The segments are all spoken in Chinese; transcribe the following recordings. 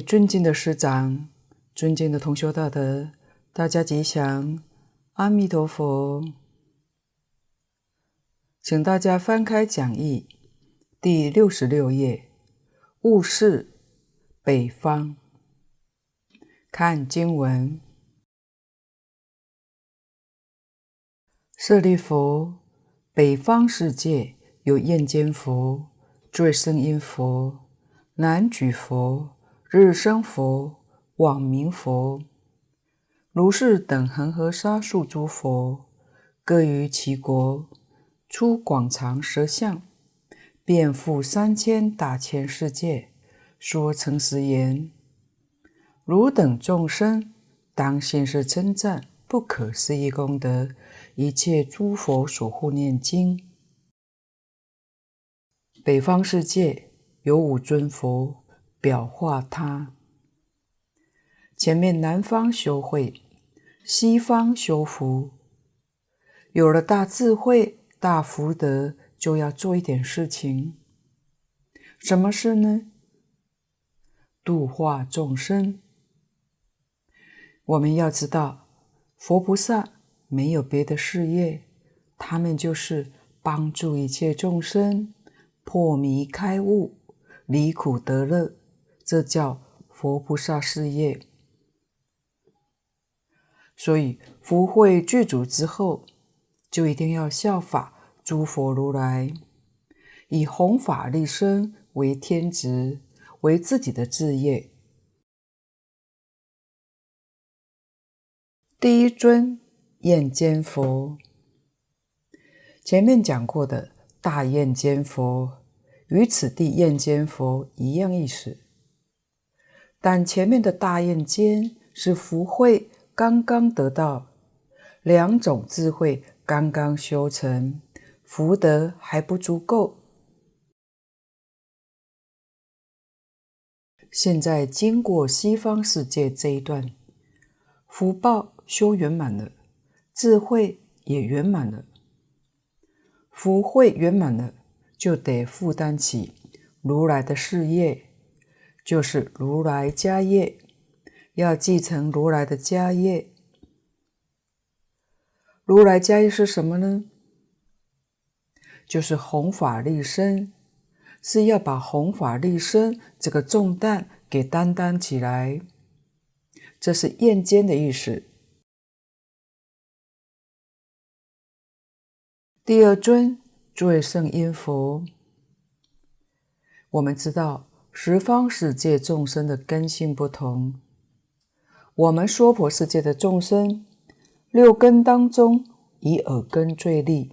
尊敬的师长、尊敬的同修大德，大家吉祥，阿弥陀佛。请大家翻开讲义第六十六页，悟是北方。看经文：舍利弗，北方世界有焰间佛、最胜音佛、难举佛。日生佛、网明佛、如是等恒河沙数诸佛，各于其国出广长舌相，遍覆三千大千世界，说诚实言：汝等众生，当信是称赞不可思议功德，一切诸佛所护念经。北方世界有五尊佛。表化他，前面南方修慧，西方修福。有了大智慧、大福德，就要做一点事情。什么事呢？度化众生。我们要知道，佛菩萨没有别的事业，他们就是帮助一切众生破迷开悟，离苦得乐。这叫佛菩萨事业，所以福慧具足之后，就一定要效法诸佛如来，以弘法利生为天职，为自己的志业。第一尊焰肩佛，前面讲过的大焰肩佛，与此地焰肩佛一样意思。但前面的大印间是福慧刚刚得到，两种智慧刚刚修成，福德还不足够。现在经过西方世界这一段，福报修圆满了，智慧也圆满了，福慧圆满了，就得负担起如来的事业。就是如来家业，要继承如来的家业。如来家业是什么呢？就是弘法利生，是要把弘法利生这个重担给担当起来。这是焰肩的意思。第二尊最胜音佛，我们知道。十方世界众生的根性不同，我们娑婆世界的众生，六根当中以耳根最利。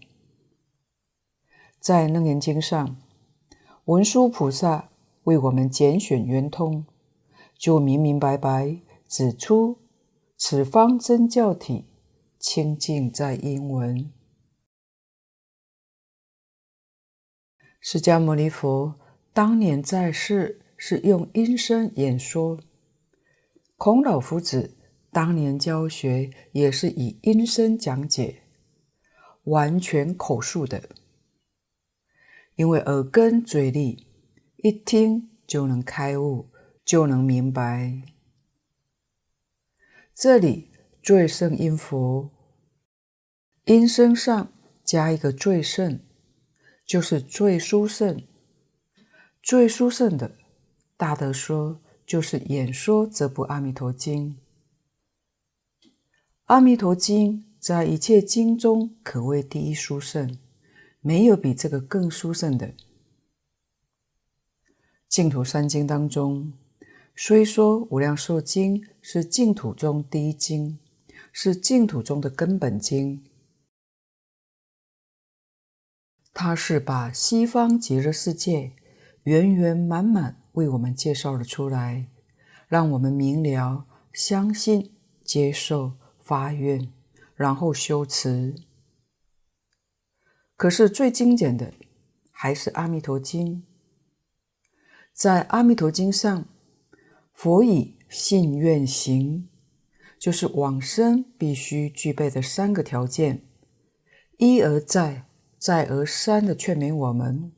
在《楞严经》上，文殊菩萨为我们拣选圆通，就明明白白指出此方真教体清净在音闻。释迦牟尼佛。当年在世是用音声演说，孔老夫子当年教学也是以音声讲解，完全口述的。因为耳根嘴利，一听就能开悟，就能明白。这里最胜音佛，音声上加一个最胜，就是最殊胜。最殊胜的，大德说就是演说这部《阿弥陀经》。《阿弥陀经》在一切经中可谓第一殊胜，没有比这个更殊胜的。净土三经当中，虽说《无量寿经》是净土中第一经，是净土中的根本经，它是把西方极乐世界。圆圆满满为我们介绍了出来，让我们明了、相信、接受、发愿，然后修持。可是最精简的还是《阿弥陀经》。在《阿弥陀经》上，佛以信愿行，就是往生必须具备的三个条件，一而再、再而三的劝勉我们。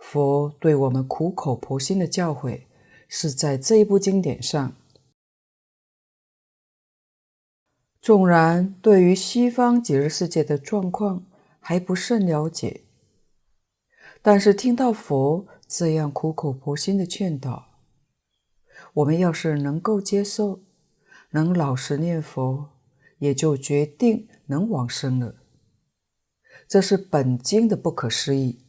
佛对我们苦口婆心的教诲是在这一部经典上。纵然对于西方极乐世界的状况还不甚了解，但是听到佛这样苦口婆心的劝导，我们要是能够接受，能老实念佛，也就决定能往生了。这是本经的不可思议。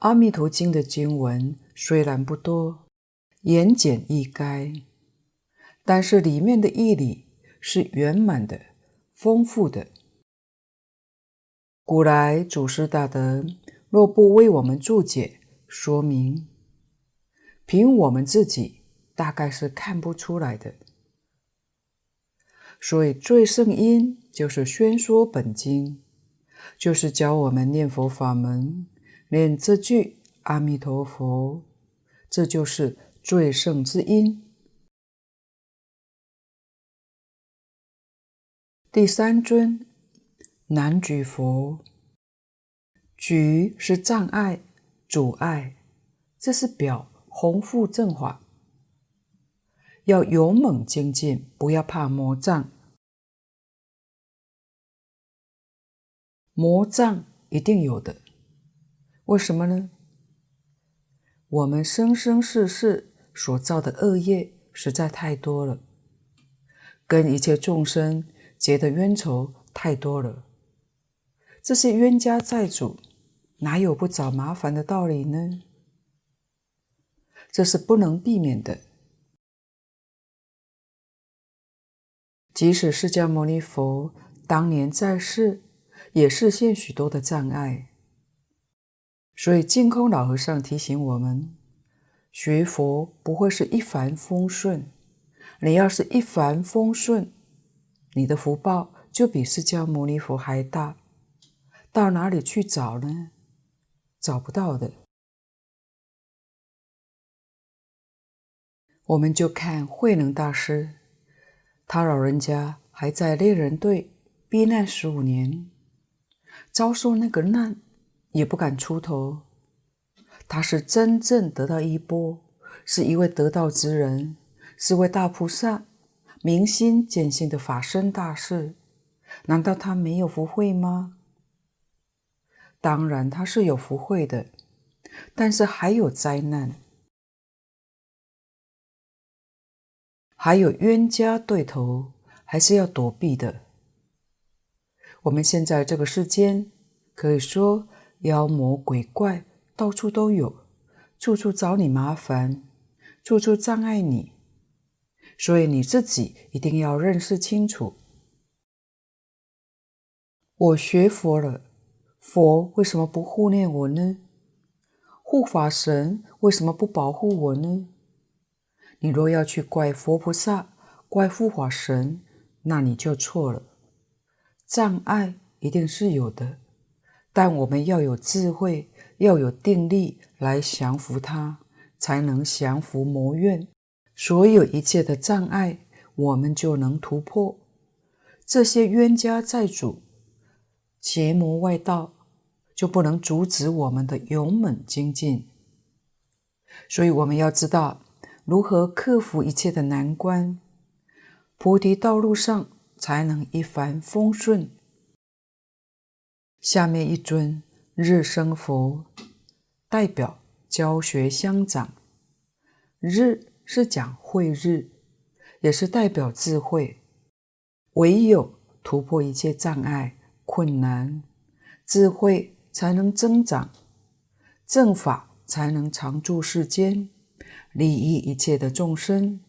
阿弥陀经的经文虽然不多，言简意赅。但是里面的义理是圆满的、丰富的。古来祖师大德若不为我们注解说明，凭我们自己大概是看不出来的。所以最胜因就是宣说本经，就是教我们念佛法门，念这句阿弥陀佛，这就是最胜之音。第三尊难举佛，举是障碍、阻碍，这是表弘复正法，要勇猛精进，不要怕魔障。魔障一定有的，为什么呢？我们生生世世所造的恶业实在太多了，跟一切众生。结的冤仇太多了，这些冤家债主哪有不找麻烦的道理呢？这是不能避免的。即使释迦牟尼佛当年在世，也示现许多的障碍。所以净空老和尚提醒我们：学佛不会是一帆风顺。你要是一帆风顺，你的福报就比释迦牟尼佛还大，到哪里去找呢？找不到的。我们就看慧能大师，他老人家还在猎人队避难十五年，遭受那个难也不敢出头。他是真正得到衣钵，是一位得道之人，是位大菩萨。明心见性的法身大士，难道他没有福慧吗？当然他是有福慧的，但是还有灾难，还有冤家对头，还是要躲避的。我们现在这个世间，可以说妖魔鬼怪到处都有，处处找你麻烦，处处障碍你。所以你自己一定要认识清楚。我学佛了，佛为什么不护念我呢？护法神为什么不保护我呢？你若要去怪佛菩萨、怪护法神，那你就错了。障碍一定是有的，但我们要有智慧，要有定力来降服它，才能降服魔怨。所有一切的障碍，我们就能突破。这些冤家债主、邪魔外道，就不能阻止我们的勇猛精进。所以我们要知道如何克服一切的难关，菩提道路上才能一帆风顺。下面一尊日生佛，代表教学相长，日。是讲慧日，也是代表智慧。唯有突破一切障碍困难，智慧才能增长，正法才能常驻世间，利益一切的众生。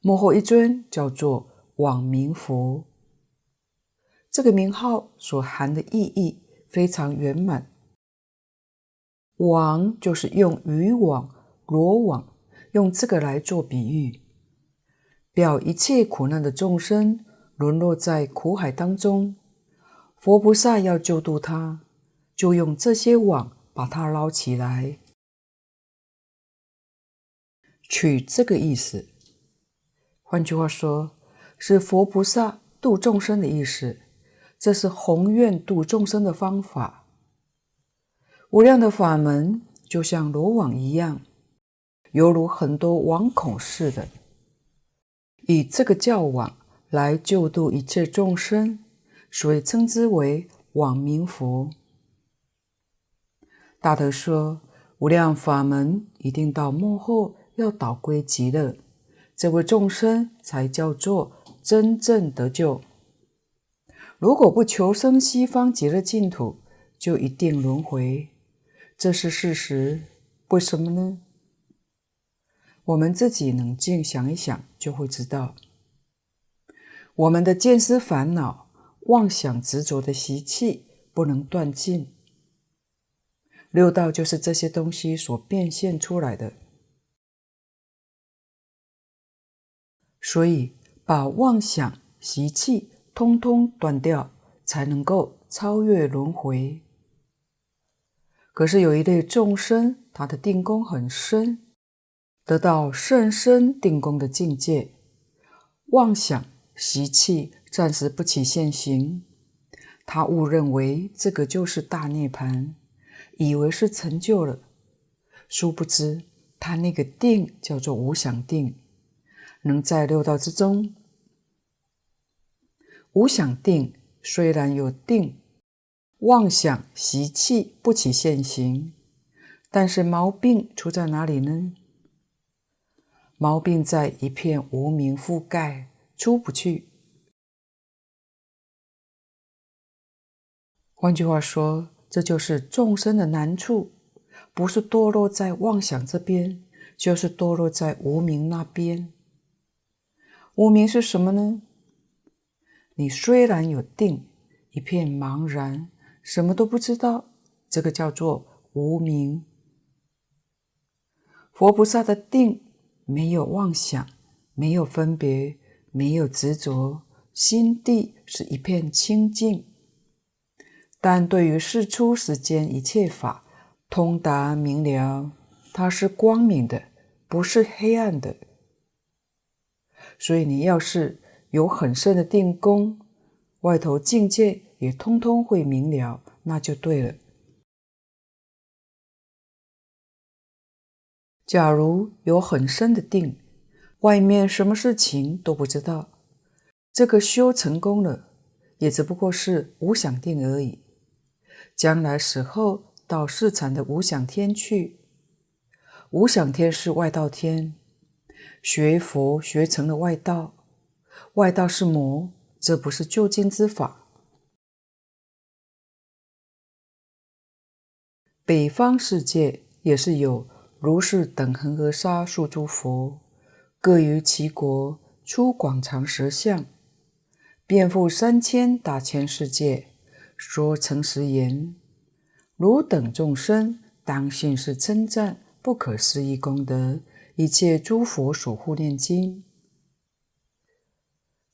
幕后一尊叫做网明佛，这个名号所含的意义非常圆满。网就是用渔网。罗网用这个来做比喻，表一切苦难的众生沦落在苦海当中，佛菩萨要救度他，就用这些网把他捞起来，取这个意思。换句话说，是佛菩萨度众生的意思。这是宏愿度众生的方法。无量的法门就像罗网一样，犹如很多网孔似的，以这个教网来救度一切众生，所以称之为网明佛。大德说，无量法门一定到幕后要导归极乐，这位众生才叫做真正得救。如果不求生西方极乐净土，就一定轮回，这是事实。为什么呢？我们自己冷静想一想，就会知道，我们的见思烦恼、妄想执着的习气不能断尽。六道就是这些东西所变现出来的，所以把妄想习气通通断掉，才能够超越轮回。可是有一类众生，他的定功很深，得到甚深定功的境界，妄想习气暂时不起现行，他误认为这个就是大涅槃。以为是成就了，殊不知他那个定叫做无想定，能在六道之中。无想定虽然有定，妄想习气不起现行，但是毛病出在哪里呢？毛病在一片无明覆盖，出不去。换句话说。这就是众生的难处，不是堕落在妄想这边，就是堕落在无明那边。无明是什么呢？你虽然有定，一片茫然，什么都不知道，这个叫做无明。佛菩萨的定没有妄想，没有分别，没有执着，心地是一片清净。但对于世出世间一切法，通达明了，它是光明的，不是黑暗的。所以你要是有很深的定功，外头境界也通通会明了，那就对了。假如有很深的定，外面什么事情都不知道，这个修成功了，也只不过是无想定而已。将来死后到世禅的无想天去，无想天是外道天，学佛学成了外道，外道是魔，这不是究竟之法。北方世界也是有如是等恒河沙数诸佛，各于其国出广长舌相，遍覆三千大千世界。说诚实言，汝等众生当信是称赞不可思议功德，一切诸佛所护念经。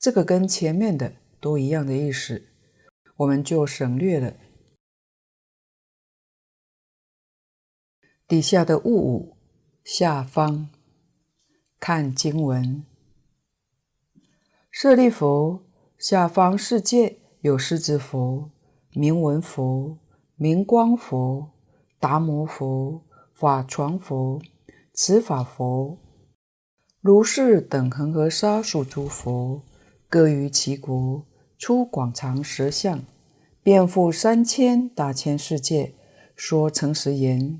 这个跟前面的都一样的意思，我们就省略了。底下的物五下方看经文，舍利弗，下方世界有狮子佛。明文佛、明光佛、达摩佛、法幢佛、持法佛，如是等恒河沙数诸佛，各于其国出广长舌相，遍覆三千大千世界，说诚实言：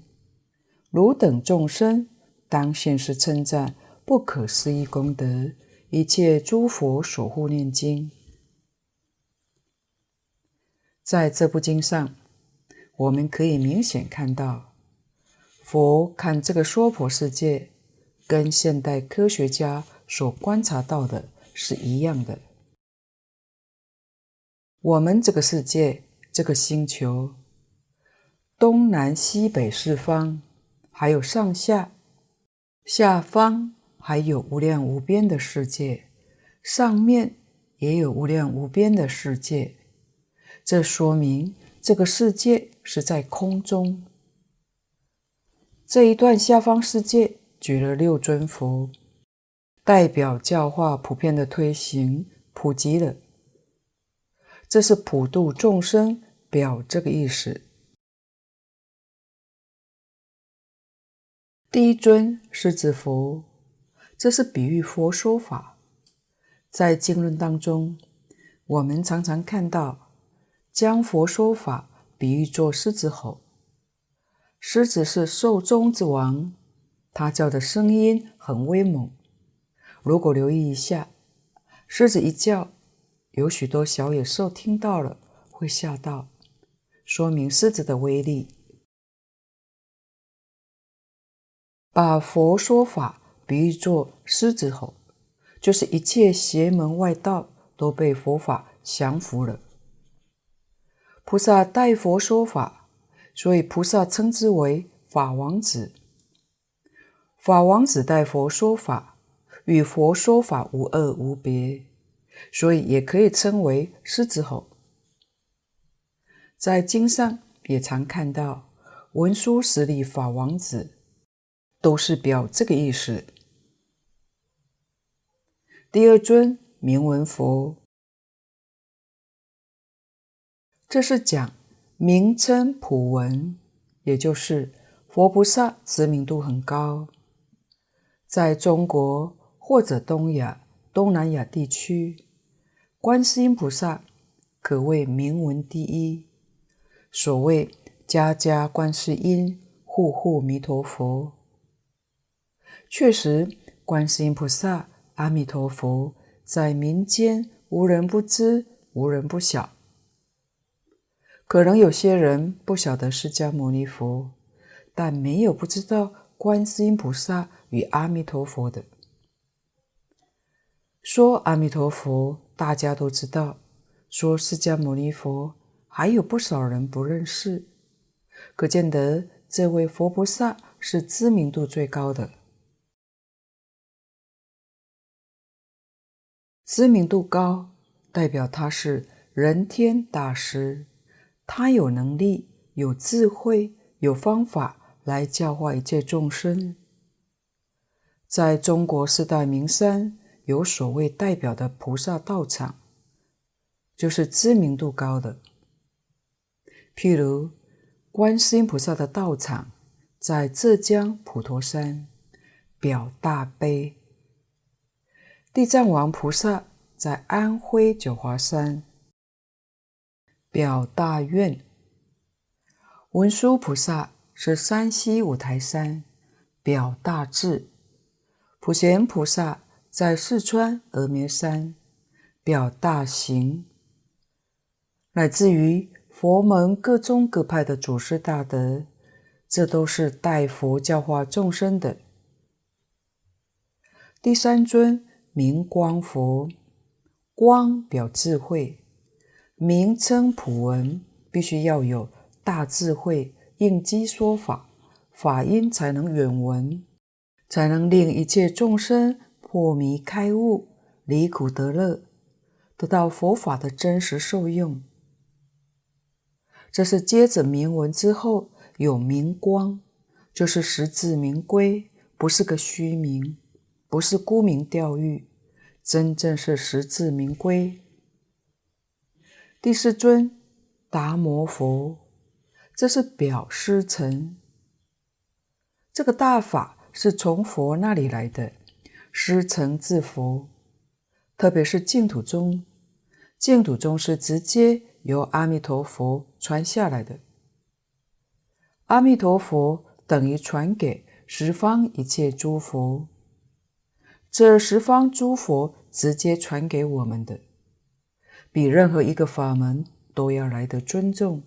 汝等众生当现世称赞不可思议功德，一切诸佛所护念经。在这部经上，我们可以明显看到，佛看这个娑婆世界，跟现代科学家所观察到的是一样的。我们这个世界，这个星球，东南西北四方，还有上下、下方，还有无量无边的世界，上面也有无量无边的世界。这说明这个世界是在空中。这一段下方世界举了六尊佛，代表教化普遍的推行普及了。这是普度众生，表这个意思。第一尊狮子佛，这是比喻佛说法。在经论当中，我们常常看到将佛说法比喻作狮子吼。狮子是兽中之王，它叫的声音很威猛。如果留意一下，狮子一叫，有许多小野兽听到了会吓到，说明狮子的威力。把佛说法比喻作狮子吼，就是一切邪门外道都被佛法降服了。菩萨代佛说法，所以菩萨称之为法王子。法王子代佛说法，与佛说法无二无别，所以也可以称为狮子吼。在经上也常看到文殊师利法王子。都是表这个意思。第二尊名闻佛，这是讲名称普闻，也就是佛菩萨知名度很高，在中国或者东亚、东南亚地区，观世音菩萨可谓名闻第一。所谓家家观世音，户户弥陀佛。确实，观世音菩萨、阿弥陀佛在民间无人不知，无人不晓。可能有些人不晓得释迦牟尼佛，但没有不知道观世音菩萨与阿弥陀佛的。说阿弥陀佛，大家都知道；说释迦牟尼佛，还有不少人不认识。可见得这位佛菩萨是知名度最高的。知名度高，代表他是人天大师，他有能力、有智慧、有方法来教化一切众生。在中国四大名山，有所谓代表的菩萨道场，就是知名度高的。譬如观世音菩萨的道场在浙江普陀山，表大悲。地藏王菩萨在安徽九华山，表大愿；文殊菩萨是山西五台山，表大智；普贤菩萨在四川峨眉山，表大行；乃至于佛门各宗各派的祖师大德，这都是代佛教化众生的。第三尊。明光佛，光表智慧，名称普闻，必须要有大智慧，应机说法，法音才能远闻，才能令一切众生破迷开悟，离苦得乐，得到佛法的真实受用。这是接着明文之后有明光，就是实至名归，不是个虚名。不是沽名钓誉，真正是实至名归。第四尊达摩佛，这是表师承。这个大法是从佛那里来的，师承自佛。特别是净土宗，净土宗是直接由阿弥陀佛传下来的。阿弥陀佛等于传给十方一切诸佛。这十方诸佛直接传给我们的，比任何一个法门都要来得尊重。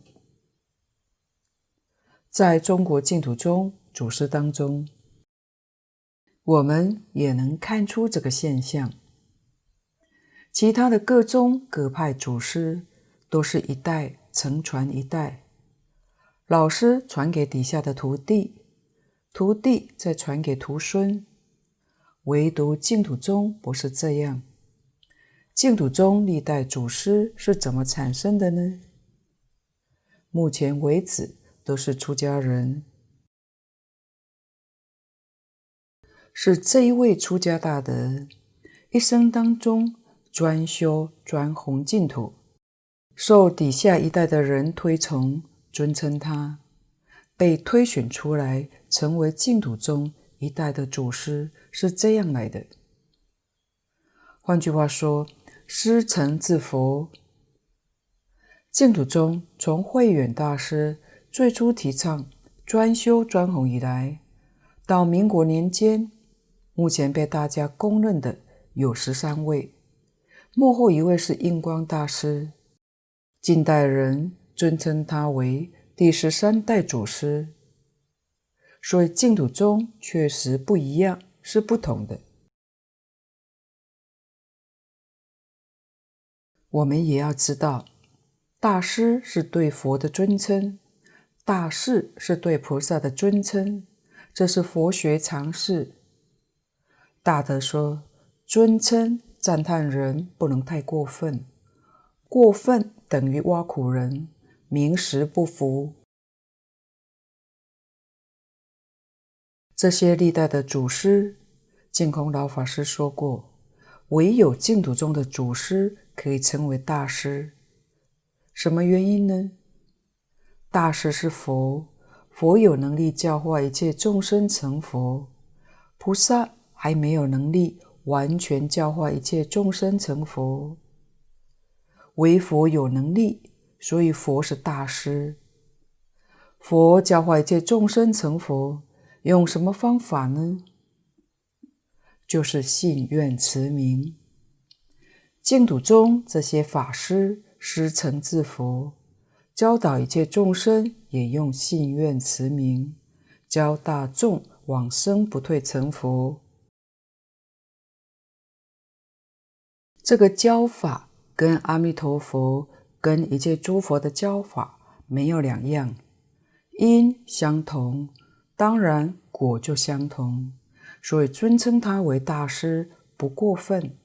在中国净土宗祖师当中，我们也能看出这个现象。其他的各宗各派祖师都是一代承传一代，老师传给底下的徒弟，徒弟再传给徒孙。唯独净土宗不是这样。净土宗历代祖师是怎么产生的呢？目前为止都是出家人，是这一位出家大德一生当中专修专弘净土，受底下一代的人推崇、尊称他，被推选出来成为净土宗一代的祖师，是这样来的。换句话说，师承自佛。净土宗从慧远大师最初提倡专修专弘以来，到民国年间，目前被大家公认的有十三位，幕后一位是印光大师，近代人尊称他为第十三代祖师。所以净土宗确实不一样，是不同的。我们也要知道，大师是对佛的尊称，大士是对菩萨的尊称，这是佛学常识。大德说，尊称赞叹人不能太过分，过分等于挖苦人，名实不符。这些历代的祖师，净空老法师说过，唯有净土中的祖师。可以称为大师，什么原因呢？大师是佛，佛有能力教化一切众生成佛，菩萨还没有能力完全教化一切众生成佛，唯佛有能力，所以佛是大师。佛教化一切众生成佛，用什么方法呢？就是信愿持名。净土中这些法师师承自佛，教导一切众生也用信愿持名，教大众往生不退成佛。这个教法跟阿弥陀佛、跟一切诸佛的教法没有两样，因相同，当然果就相同，所以尊称他为大师不过分。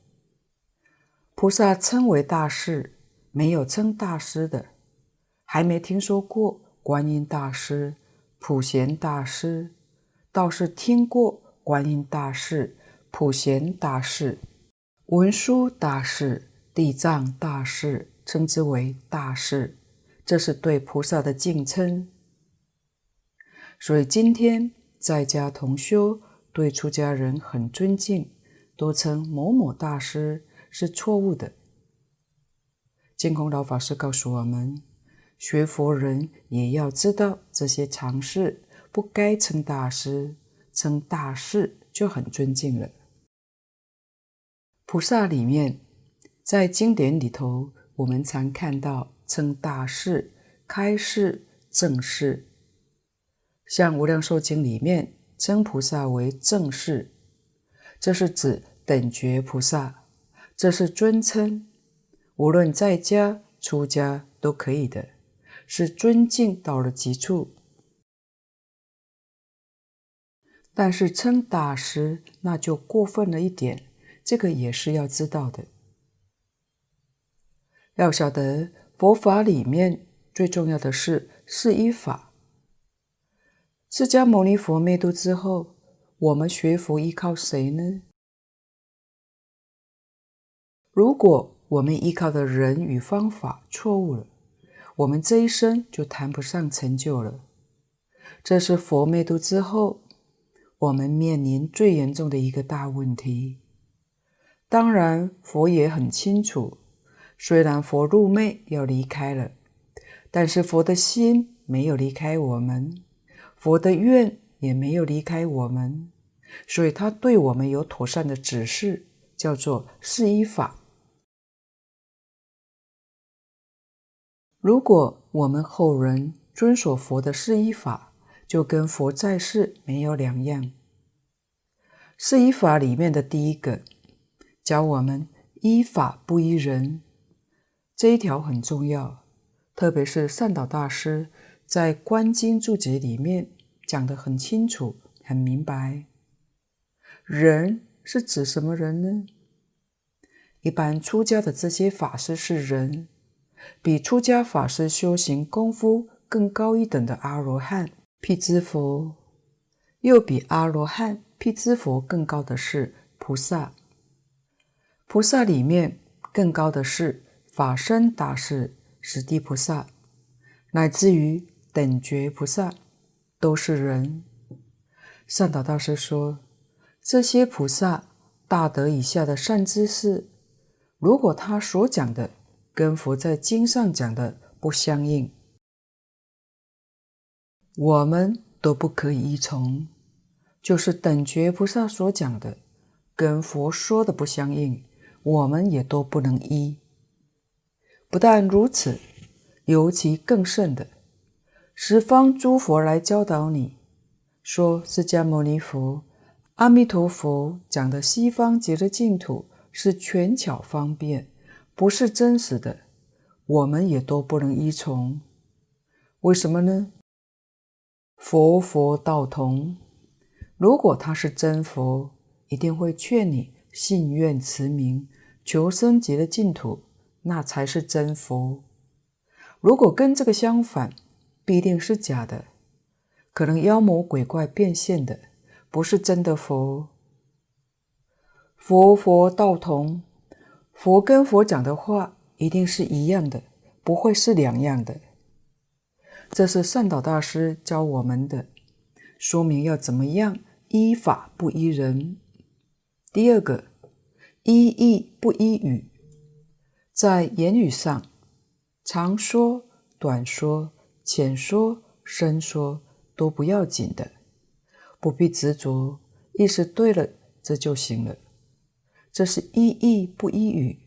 菩萨称为大士，没有称大师的，还没听说过观音大师、普贤大师，倒是听过观音大士、普贤大士、文殊大士、地藏大士，称之为大士，这是对菩萨的敬称。所以今天在家同修对出家人很尊敬，都称某某大师。是错误的。净空老法师告诉我们，学佛人也要知道这些常识，不该称大师，称大士就很尊敬了。菩萨里面，在经典里头，我们常看到称大士、开示、正士，像《无量寿经》里面称菩萨为正士，这是指等觉菩萨。这是尊称，无论在家出家都可以的，是尊敬到了极处。但是称大师那就过分了一点，这个也是要知道的。要晓得佛法里面最重要的是四依法。释迦牟尼佛灭度之后，我们学佛依靠谁呢？如果我们依靠的人与方法错误了，我们这一生就谈不上成就了。这是佛灭度之后，我们面临最严重的一个大问题。当然，佛也很清楚，虽然佛入灭要离开了，但是佛的心没有离开我们，佛的愿也没有离开我们，所以他对我们有妥善的指示，叫做四依法。如果我们后人遵守佛的四依法，就跟佛在世没有两样。四依法里面的第一个，教我们依法不依人，这一条很重要。特别是善导大师在《观经注解》里面讲得很清楚、很明白。人是指什么人呢？一般出家的这些法师是人。比出家法师修行功夫更高一等的阿罗汉、辟支佛，又比阿罗汉、辟支佛更高的是菩萨。菩萨里面更高的是法身大士、十地菩萨，乃至于等觉菩萨，都是人。善导大师说，这些菩萨大德以下的善知识，如果他所讲的跟佛在经上讲的不相应，我们都不可以依从。就是等觉菩萨所讲的，跟佛说的不相应，我们也都不能依。不但如此，尤其更甚的，十方诸佛来教导你，说释迦牟尼佛、阿弥陀佛讲的西方极乐净土是权巧方便，不是真实的，我们也都不能依从。为什么呢？佛佛道同。如果他是真佛，一定会劝你信愿持名，求生极的净土，那才是真佛。如果跟这个相反，必定是假的，可能妖魔鬼怪变现的，不是真的佛。佛佛道同，佛跟佛讲的话一定是一样的，不会是两样的。这是善导大师教我们的，说明要怎么样。依法不依人。第二个，依义不依语，在言语上，长说、短说、浅说、深说都不要紧的，不必执着，意思对了，这就行了。这是依义不依语。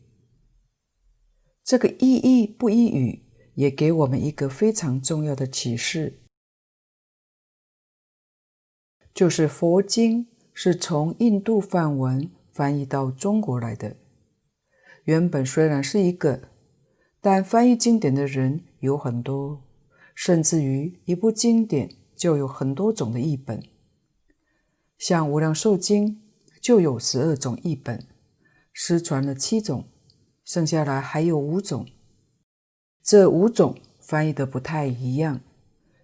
这个依义不依语，也给我们一个非常重要的启示。就是佛经是从印度梵文翻译到中国来的。原本虽然是一个，但翻译经典的人有很多，甚至于一部经典就有很多种的译本。像《无量寿经》就有十二种译本，失传了七种，剩下来还有五种。这五种翻译的不太一样，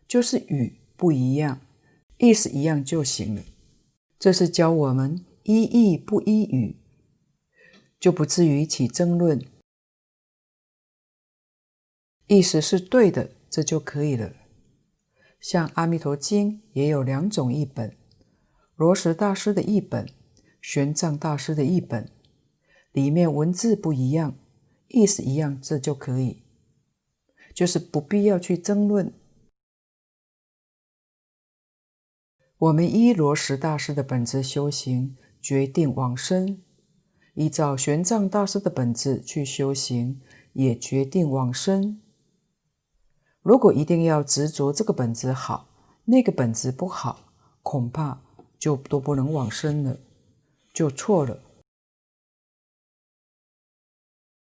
就是语不一样。意思一样就行了，这是教我们一意不一语，就不至于起争论。意思是对的，这就可以了。像《阿弥陀经》也有两种译本：罗什大师的译本、玄奘大师的译本，里面文字不一样，意思一样，这就可以，就是不必要去争论。我们依罗什大师的本质修行，决定往生；依照玄奘大师的本质去修行，也决定往生。如果一定要执着这个本质好，那个本质不好，恐怕就都不能往生了，就错了。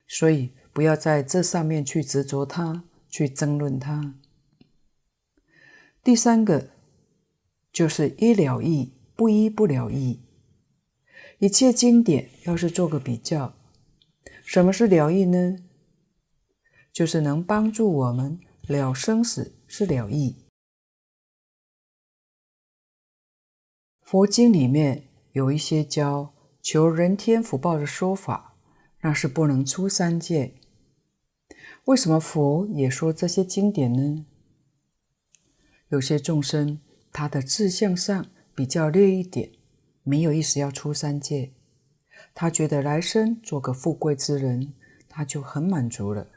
所以不要在这上面去执着它，去争论它。第三个。就是依了义，不依不了义。一切经典要是做个比较，什么是了义呢？就是能帮助我们了生死，是了义。佛经里面有一些教求人天福报的说法，那是不能出三界。为什么佛也说这些经典呢？有些众生。他的志向上比较劣一点，没有意思要出三界。他觉得来生做个富贵之人，他就很满足了。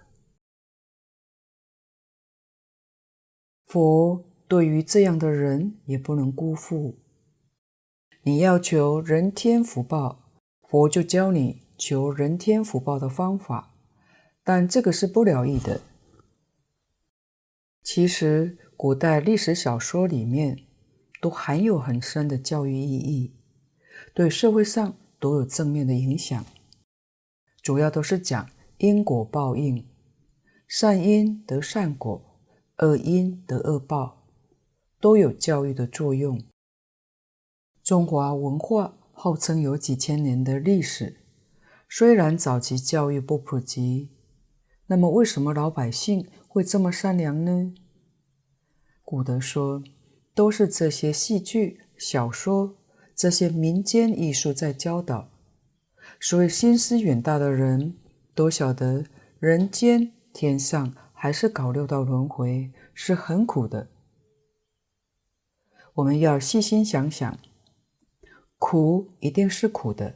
佛对于这样的人也不能辜负。你要求人天福报，佛就教你求人天福报的方法，但这个是不了义的。其实古代历史小说里面。都含有很深的教育意义，对社会上都有正面的影响。主要都是讲因果报应，善因得善果，恶因得恶报，都有教育的作用。中华文化号称有几千年的历史，虽然早期教育不普及，那么为什么老百姓会这么善良呢？古德说。都是这些戏剧、小说、这些民间艺术在教导，所以心思远大的人都晓得人间天上还是搞六道轮回，是很苦的。我们要细心想想，苦一定是苦的，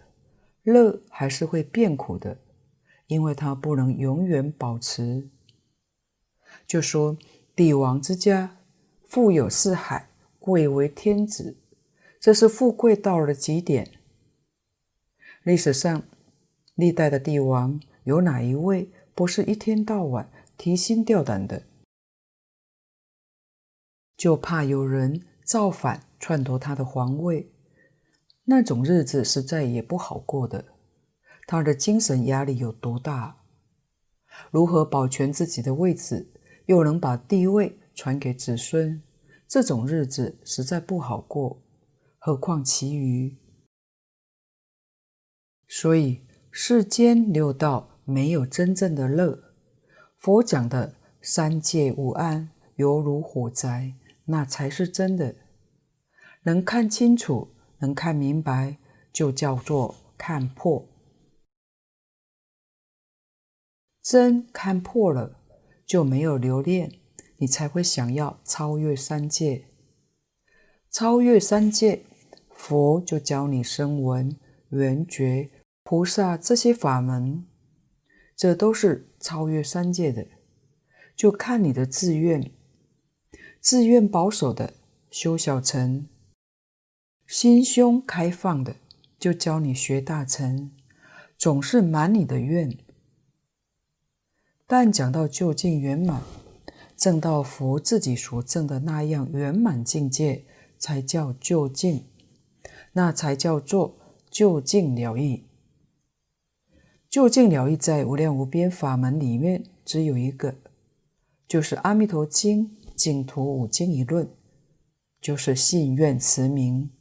乐还是会变苦的，因为它不能永远保持。就说帝王之家，富有四海，贵为天子，这是富贵到了极点。历史上历代的帝王，有哪一位不是一天到晚提心吊胆的？就怕有人造反篡夺他的皇位，那种日子实在也不好过的。他的精神压力有多大？如何保全自己的位置，又能把帝位传给子孙？这种日子实在不好过，何况其余？所以世间六道没有真正的乐。佛讲的三界无安，犹如火灾。那才是真的，能看清楚，能看明白，就叫做看破。真看破了，就没有留恋，你才会想要超越三界。超越三界，佛就教你声闻、缘觉、菩萨这些法门，这都是超越三界的，就看你的自愿。自愿保守的修小乘，心胸开放的就教你学大乘，总是满你的愿。但讲到究竟圆满，证到佛自己所证的那样圆满境界，才叫究竟，那才叫做究竟了义。究竟了义在无量无边法门里面只有一个，就是《阿弥陀经》。净土五经一论，就是信愿持名。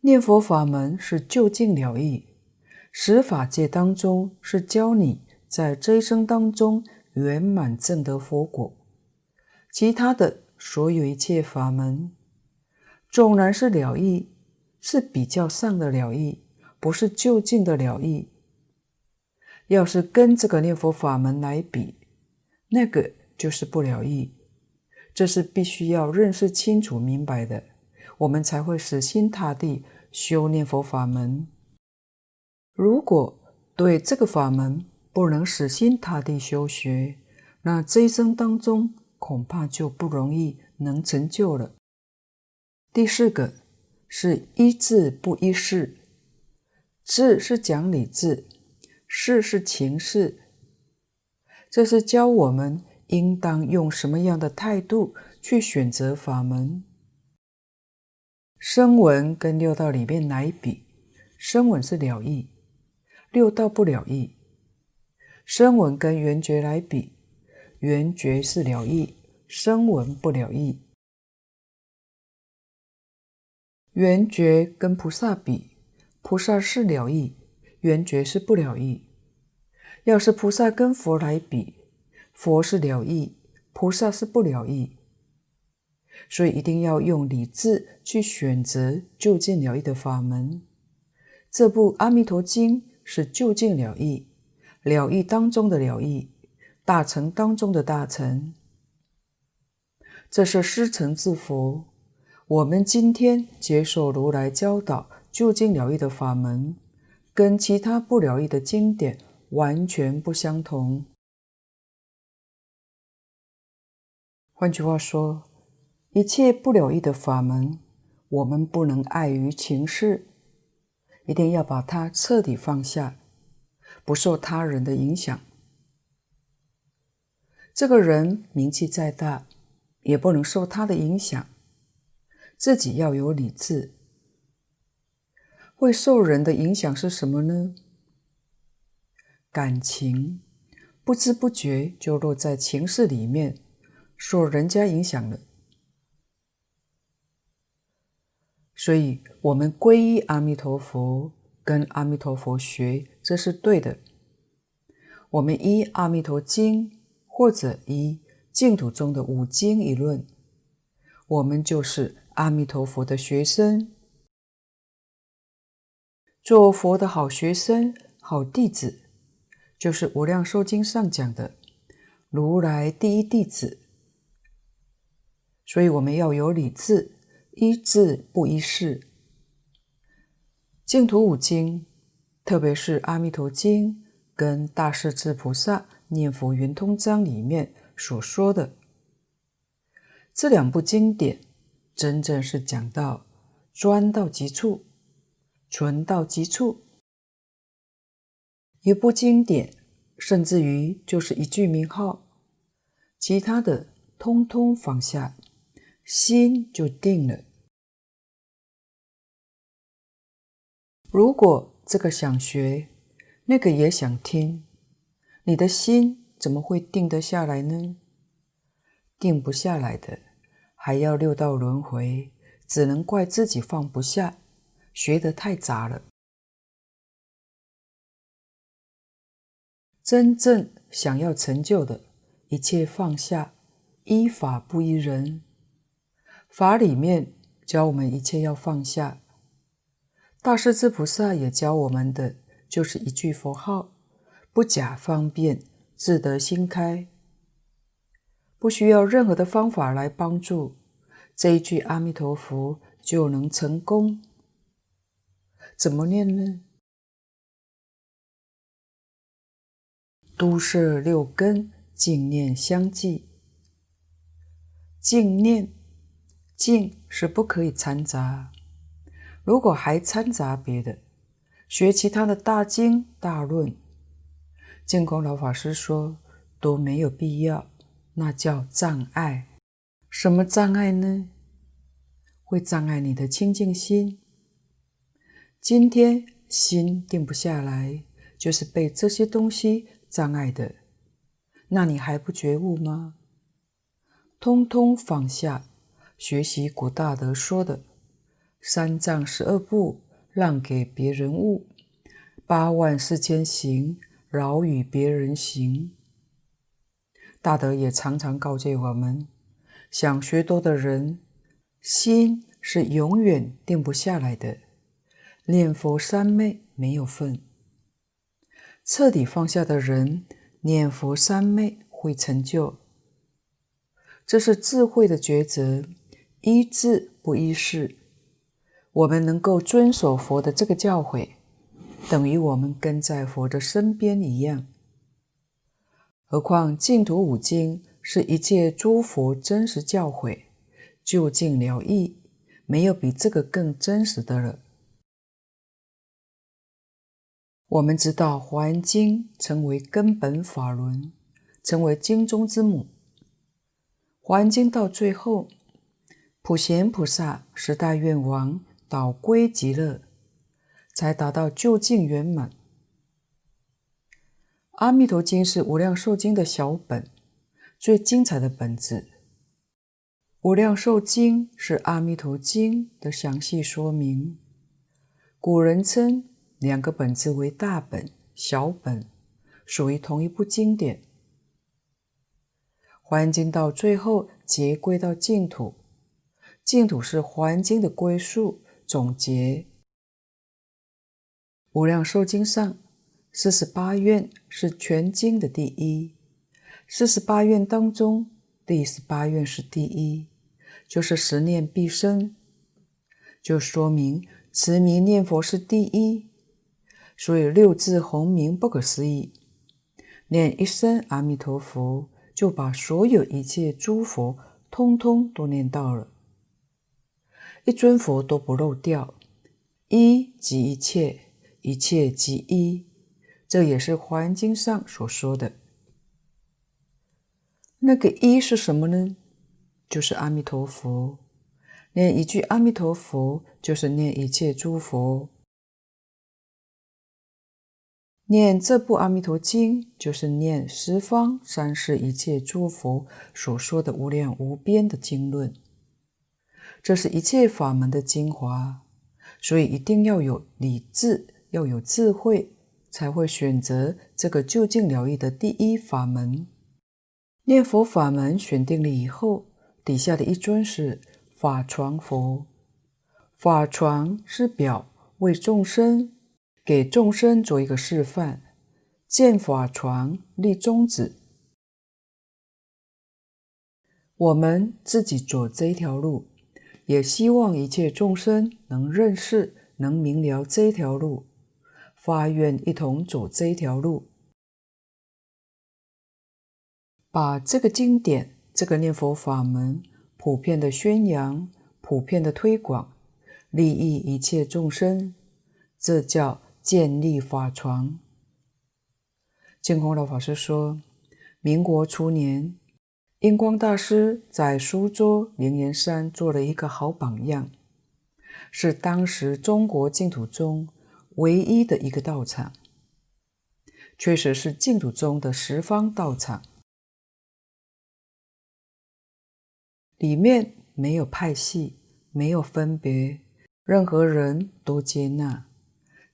念佛法门是究竟了义，十法界当中是教你在这一生当中圆满证得佛果。其他的所有一切法门，纵然是了义，是比较上的了义，不是就近的了义。要是跟这个念佛法门来比，那个就是不了义，这是必须要认识清楚明白的，我们才会死心塌地修念佛法门。如果对这个法门不能死心塌地修学，那这一生当中恐怕就不容易能成就了。第四个是依智不依事，智是讲理智，事是情事。这是教我们应当用什么样的态度去选择法门。声闻跟六道里面来比，声闻是了义，六道不了义；声闻跟圆觉来比，圆觉是了义，声闻不了义；圆觉跟菩萨比，菩萨是了义，圆觉是不了义。要是菩萨跟佛来比，佛是了义，菩萨是不了义，所以一定要用理智去选择究竟了义的法门。这部《阿弥陀经》是究竟了义，了义当中的了义，大乘当中的大乘。这是师承自佛。我们今天接受如来教导究竟了义的法门，跟其他不了义的经典。完全不相同。换句话说，一切不了义的法门，我们不能碍于情势，一定要把它彻底放下，不受他人的影响。这个人名气再大，也不能受他的影响，自己要有理智。会受人的影响是什么呢？感情不知不觉就落在情事里面，受人家影响了。所以，我们皈依阿弥陀佛，跟阿弥陀佛学，这是对的。我们依《阿弥陀经》或者依净土中的五经一论，我们就是阿弥陀佛的学生，做佛的好学生、好弟子。就是《无量寿经》上讲的如来第一弟子。所以我们要有理智，依智不依事。净土五经，特别是《阿弥陀经》跟《大势至菩萨念佛圆通章》里面所说的这两部经典，真正是讲到专到极处，纯到极处。一部经典，甚至于就是一句名号，其他的通通放下，心就定了。如果这个想学，那个也想听，你的心怎么会定得下来呢？定不下来的，还要六道轮回，只能怪自己放不下，学得太杂了。真正想要成就的，一切放下，依法不依人。法里面教我们一切要放下。大势至菩萨也教我们的，就是一句佛号，不假方便，自得心开，不需要任何的方法来帮助，这一句阿弥陀佛就能成功。怎么念呢？都摄六根，净念相继。净念，净是不可以掺杂。如果还掺杂别的，学其他的大经大论，净空老法师说都没有必要，那叫障碍。什么障碍呢？会障碍你的清净心。今天心定不下来，就是被这些东西障碍的。那你还不觉悟吗？通通放下，学习古大德说的。三藏十二部让给别人悟，八万四千行饶与别人行。大德也常常告诫我们：想学多的人，心是永远定不下来的。念佛三昧没有份，彻底放下的人，念佛三昧会成就。这是智慧的抉择，依智不依事。我们能够遵守佛的这个教诲，等于我们跟在佛的身边一样。何况净土五经是一切诸佛真实教诲，究竟了义，没有比这个更真实的了。我们知道《华严经》成为根本法轮，成为经中之母。《华严经》到最后，普贤菩萨十大愿王。导归极乐，才达到究竟圆满。阿弥陀经是无量寿经的小本，最精彩的本子。无量寿经是阿弥陀经的详细说明。古人称两个本子为大本、小本，属于同一部经典。华严经到最后结归到净土，净土是华严经的归宿。总结，《无量寿经》上四十八愿是全经的第一，四十八愿当中第十八愿是第一，就是十念必生，就说明持名念佛是第一，所以六字洪名不可思议，念一声阿弥陀佛，就把所有一切诸佛通通都念到了。一尊佛都不漏掉，一即一切，一切即一，这也是《华严经》上所说的。那个一是什么呢？就是阿弥陀佛。念一句阿弥陀佛，就是念一切诸佛。念这部《阿弥陀经》，就是念十方三世一切诸佛所说的无量无边的经论。这是一切法门的精华，所以一定要有理智，要有智慧，才会选择这个就近疗愈的第一法门。念佛法门选定了以后，底下的一尊是法幢佛。法幢是表为众生，给众生做一个示范，见法床，立宗旨。我们自己走这条路，也希望一切众生能认识、能明了这条路，发愿一同走这一条路，把这个经典、这个念佛法门普遍的宣扬、普遍的推广，利益一切众生，这叫建立法床。净空老法师说，民国初年，印光大师在苏州灵岩山做了一个好榜样，是当时中国净土宗唯一的一个道场，确实是净土中的十方道场，里面没有派系，没有分别，任何人都接纳，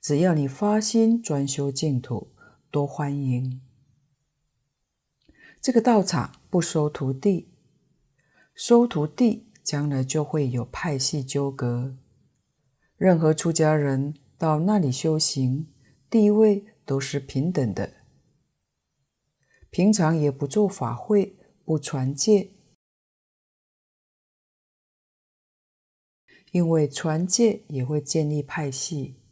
只要你发心专修净土。多欢迎！这个道场不收徒弟，收徒弟将来就会有派系纠葛。任何出家人到那里修行，地位都是平等的。平常也不做法会，不传戒，因为传戒也会建立派系，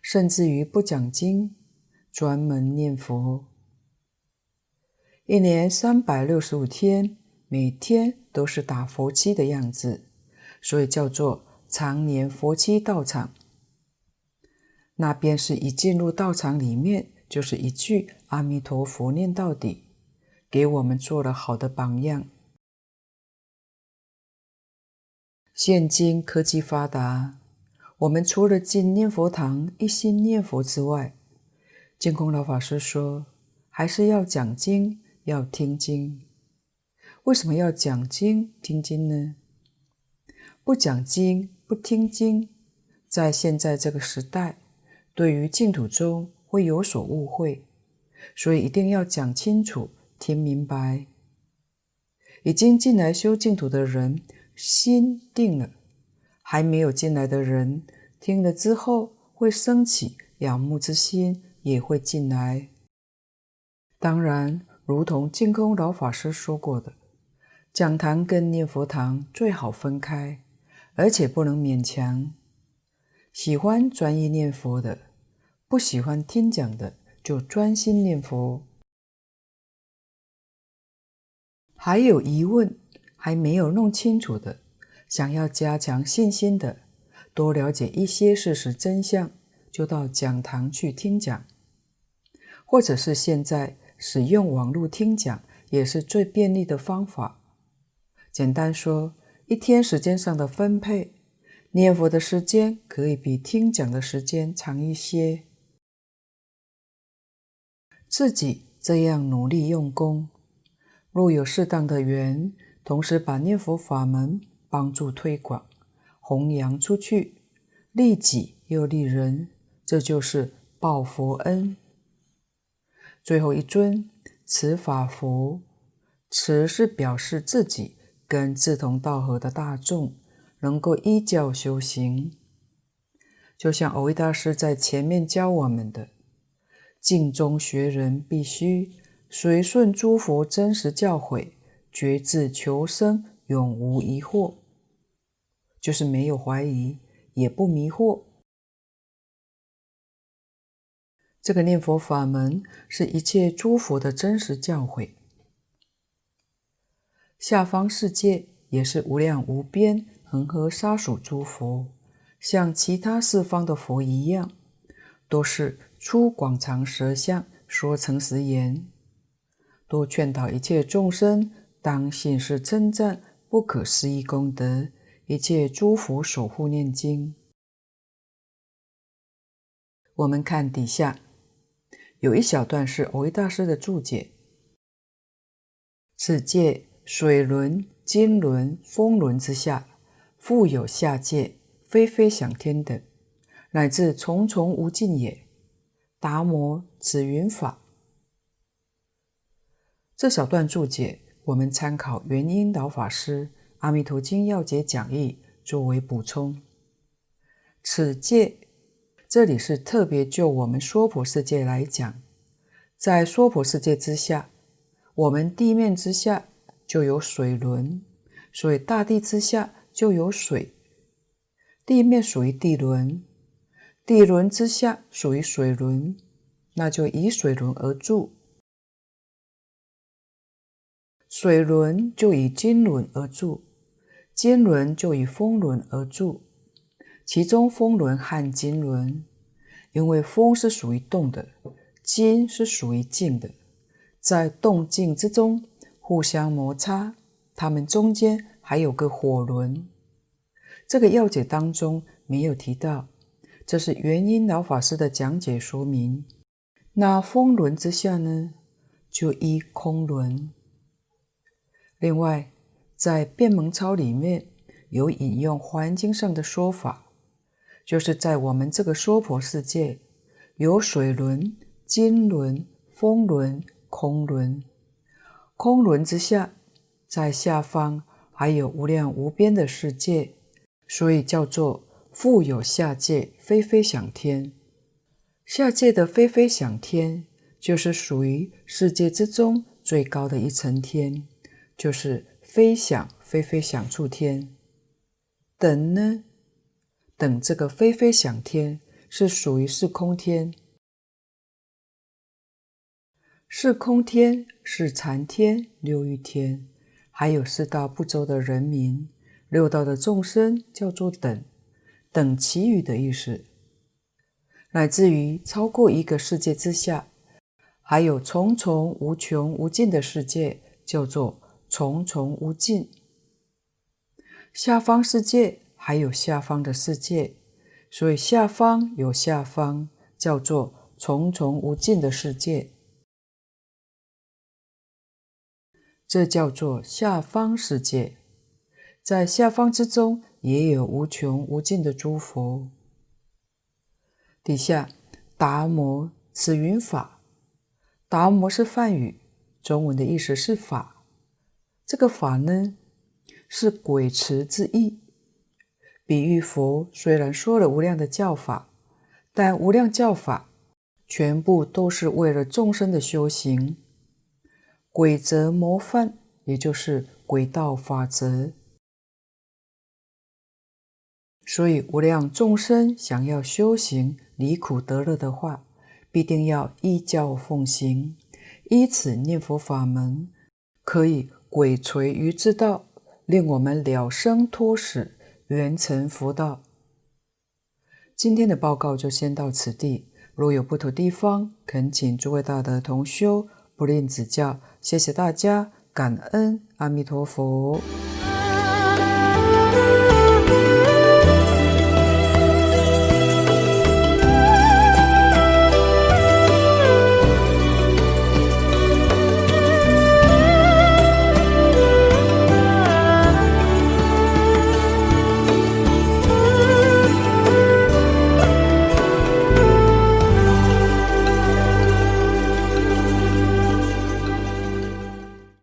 甚至于不讲经。专门念佛，一年三百六十五天，每天都是打佛七的样子，所以叫做常年佛七道场。那便是一进入道场里面，就是一句阿弥陀佛念到底，给我们做了好的榜样。现今科技发达，我们除了进念佛堂一心念佛之外，净空老法师说：“还是要讲经，要听经。为什么要讲经、听经呢？不讲经、不听经，在现在这个时代，对于净土宗会有所误会，所以一定要讲清楚、听明白。已经进来修净土的人，心定了；还没有进来的人，听了之后会升起仰慕之心。”也会进来。当然，如同净空老法师说过的，讲堂跟念佛堂最好分开，而且不能勉强。喜欢专一念佛的，不喜欢听讲的，就专心念佛。还有疑问，还没有弄清楚的，想要加强信心的，多了解一些事实真相，就到讲堂去听讲。或者是现在使用网络听讲，也是最便利的方法。简单说，一天时间上的分配，念佛的时间可以比听讲的时间长一些。自己这样努力用功，若有适当的缘，同时把念佛法门帮助推广、弘扬出去，利己又利人，这就是报佛恩。最后一尊持法佛，持是表示自己跟志同道合的大众能够依教修行，就像蕅益大师在前面教我们的：净中学人必须随顺诸佛真实教诲，决志求生，永无疑惑，就是没有怀疑，也不迷惑。这个念佛法门是一切诸佛的真实教诲，下方世界也是无量无边恒河沙数诸佛，像其他四方的佛一样，都是出广长舌相说诚实言，多劝导一切众生当信是称赞不可思议功德，一切诸佛守护念经。我们看底下。有一小段是蕅益大师的注解：此界水轮、金轮、风轮之下，复有下界，非非想天等，乃至重重无尽也。达摩紫云法。这小段注解，我们参考元音老法师《阿弥陀经要解讲义》作为补充。此界。这里是特别就我们娑婆世界来讲，在娑婆世界之下，我们地面之下就有水轮，所以大地之下就有水。地面属于地轮，地轮之下属于水轮，那就以水轮而住。水轮就以金轮而住，金轮就以风轮而住。其中风轮和金轮，因为风是属于动的，金是属于静的，在动静之中互相摩擦，它们中间还有个火轮。这个要解当中没有提到，这是元音老法师的讲解说明。那风轮之下呢，就依空轮。另外，在辩门钞里面有引用《华严经》上的说法，就是在我们这个娑婆世界，有水轮、金轮、风轮、空轮。空轮之下，在下方还有无量无边的世界。所以叫做复有下界飞飞想天，下界的飞飞想天，就是属于世界之中最高的一层天，就是飞想飞飞想处天。等呢？等这个飞飞想天是属于是空天，是空天是禅天、六欲天，还有四道不周的人民。六道的众生叫做等，等其余的意思，乃至于超过一个世界之下，还有重重无穷无尽的世界，叫做重重无尽。下方世界还有下方的世界，所以下方有下方，叫做重重无尽的世界，这叫做下方世界。在下方之中，也有无穷无尽的诸佛。底下达摩此云法，达摩是梵语，中文的意思是法。这个法呢，是轨持之意，比喻佛虽然说了无量的教法，但无量教法全部都是为了众生的修行，轨则模范，也就是轨道法则。所以，无量众生想要修行离苦得乐的话，必定要依教奉行，依此念佛法门，可以鬼垂于之道，令我们了生脱死，圆成佛道。今天的报告就先到此地，若有不妥地方，恳请诸位大德同修不吝指教。谢谢大家，感恩阿弥陀佛。